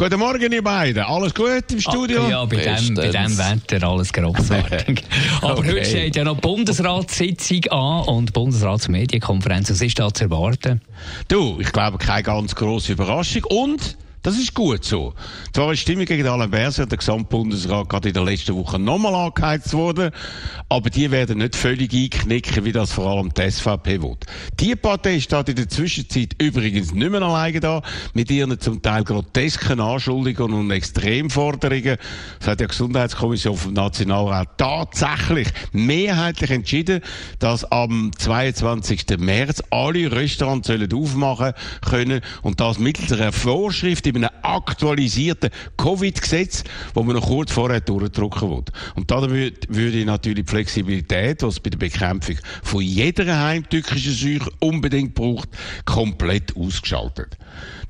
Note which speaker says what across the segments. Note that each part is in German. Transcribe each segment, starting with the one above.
Speaker 1: Guten Morgen, ihr beiden. Alles gut im Studio?
Speaker 2: Ah, ja, bei dem, bei dem Wetter alles grossartig. Aber
Speaker 1: Okay.
Speaker 2: heute steht ja noch die Bundesratssitzung an und die Bundesratsmedienkonferenz. Was ist da zu erwarten?
Speaker 1: Du, ich glaube, keine ganz grosse Überraschung. Und das ist gut so. Zwar ist die Stimmung gegen Alain Berset, der Gesamtbundesrat, gerade in der letzten Woche nochmal angeheizt worden, aber die werden nicht völlig einknicken, wie das vor allem die SVP will. Die Partei steht in der Zwischenzeit übrigens nicht mehr alleine da, mit ihren zum Teil grotesken Anschuldigungen und Extremforderungen. Das hat die Gesundheitskommission vom Nationalrat tatsächlich mehrheitlich entschieden, dass am 22. März alle Restaurants sollen aufmachen können und das mittels einer Vorschrift in einem aktualisierten Covid-Gesetz, wo man noch kurz vorher durchdrücken will. Und damit würde natürlich die Flexibilität, die es bei der Bekämpfung von jeder heimtückischen Seuche unbedingt braucht, komplett ausgeschaltet.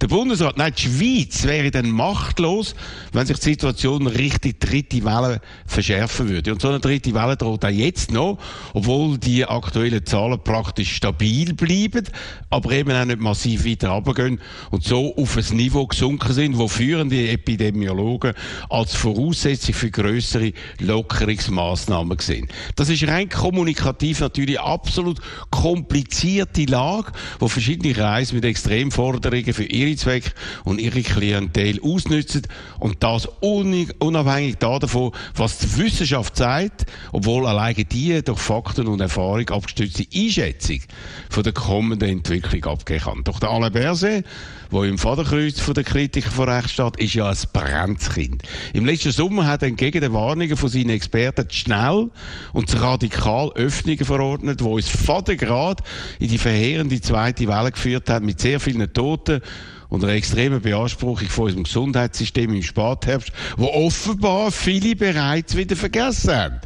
Speaker 1: Der Bundesrat, nein, die Schweiz wäre dann machtlos, wenn sich die Situation richtig dritte Welle verschärfen würde. Und so eine dritte Welle droht auch jetzt noch, obwohl die aktuellen Zahlen praktisch stabil bleiben, aber eben auch nicht massiv weiter runtergehen und so auf ein Niveau gesunken sind, wo führende Epidemiologen als Voraussetzung für größere Lockerungsmaßnahmen sehen. Das ist rein kommunikativ natürlich absolut komplizierte Lage, wo verschiedene Kreise mit Extremforderungen für ihre Zwecke und ihre Klientel ausnützen und das unabhängig davon, was die Wissenschaft sagt, obwohl alleine die durch Fakten und Erfahrung abgestützte Einschätzung von der kommenden Entwicklung abgeben kann. Doch der Alain Berset, der im Vaterkreuz von der Kritiker vor Recht steht, ist ja ein Brandkind. Im letzten Sommer hat er entgegen den Warnungen von seinen Experten schnell und radikal Öffnungen verordnet, wo uns Vatergrad in die verheerende zweite Welle geführt hat mit sehr vielen Toten und einer extremen Beanspruchung von unserem Gesundheitssystem im Spätherbst, wo offenbar viele bereits wieder vergessen haben.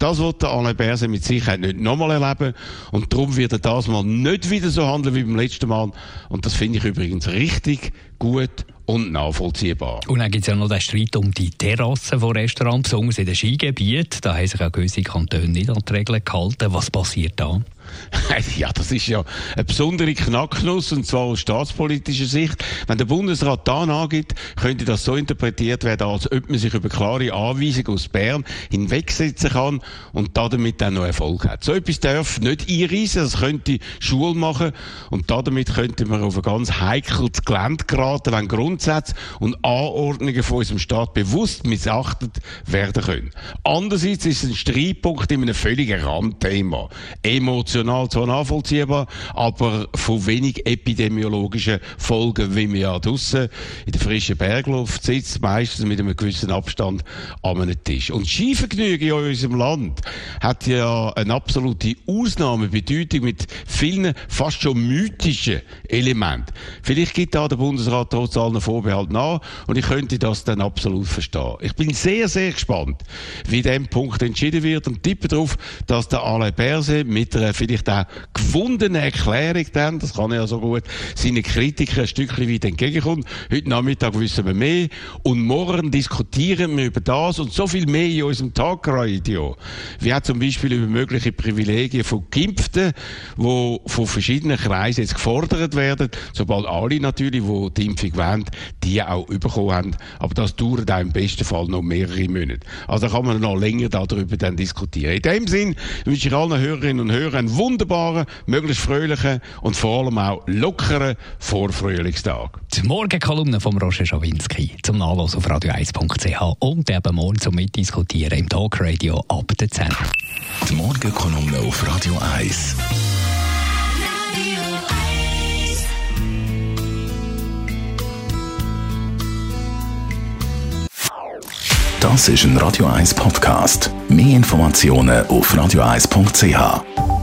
Speaker 1: Das wird der Alain Berset mit Sicherheit nicht nochmal erleben und darum wird er das mal nicht wieder so handeln wie beim letzten Mal und das finde ich übrigens richtig gut und nachvollziehbar.
Speaker 2: Und dann gibt es ja noch den Streit um die Terrassen von Restaurants, besonders in den Skigebieten. Da haben sich ja gewisse Kantone nicht an die Regeln gehalten. Was passiert da?
Speaker 1: Ja, das ist ja eine besondere Knacknuss, und zwar aus staatspolitischer Sicht. Wenn der Bundesrat da angibt, könnte das so interpretiert werden, als ob man sich über klare Anweisungen aus Bern hinwegsetzen kann und damit dann noch Erfolg hat. So etwas darf nicht einreissen, das könnte Schule machen und damit könnte man auf ein ganz heikles Gelände geraten, wenn Grundsätze und Anordnungen von unserem Staat bewusst missachtet werden können. Andererseits ist es ein Streitpunkt in einem völligen Randthema. Emotional zwar nachvollziehbar, aber von wenig epidemiologischen Folgen, wie man ja draussen in der frischen Bergluft sitzt, meistens mit einem gewissen Abstand an einem Tisch. Und Skivergnügen in unserem Land hat ja eine absolute Ausnahmebedeutung mit vielen fast schon mythischen Elementen. Vielleicht gibt da der Bundesrat trotz allen Vorbehalten nach und ich könnte das dann absolut verstehen. Ich bin sehr, sehr gespannt, wie dem Punkt entschieden wird und tippe darauf, dass der Alain Berset mit einer vielleicht auch gewundenen Erklärung dann, das kann ja so gut, seinen Kritikern ein Stückchen weit entgegenkommt. Heute Nachmittag wissen wir mehr und morgen diskutieren wir über das und so viel mehr in unserem Tagradio. Wie auch zum Beispiel über mögliche Privilegien von Geimpften, die von verschiedenen Kreisen jetzt gefordert werden, sobald alle natürlich, die die Impfung wollen, die auch bekommen haben. Aber das dauert auch im besten Fall noch mehrere Monate. Also kann man noch länger darüber dann diskutieren. In dem Sinn wünsche ich allen Hörerinnen und Hörern wunderbaren, möglichst fröhlichen und vor allem auch lockeren Vorfrühlingstag.
Speaker 2: Die Morgenkolumne von Roger Schawinski zum Nachlass auf radio1.ch und eben morgen zum Mitdiskutieren im Talkradio ab der 10.
Speaker 3: Die Morgenkolumne auf Radio 1. Das ist ein Radio 1 Podcast. Mehr Informationen auf radio1.ch.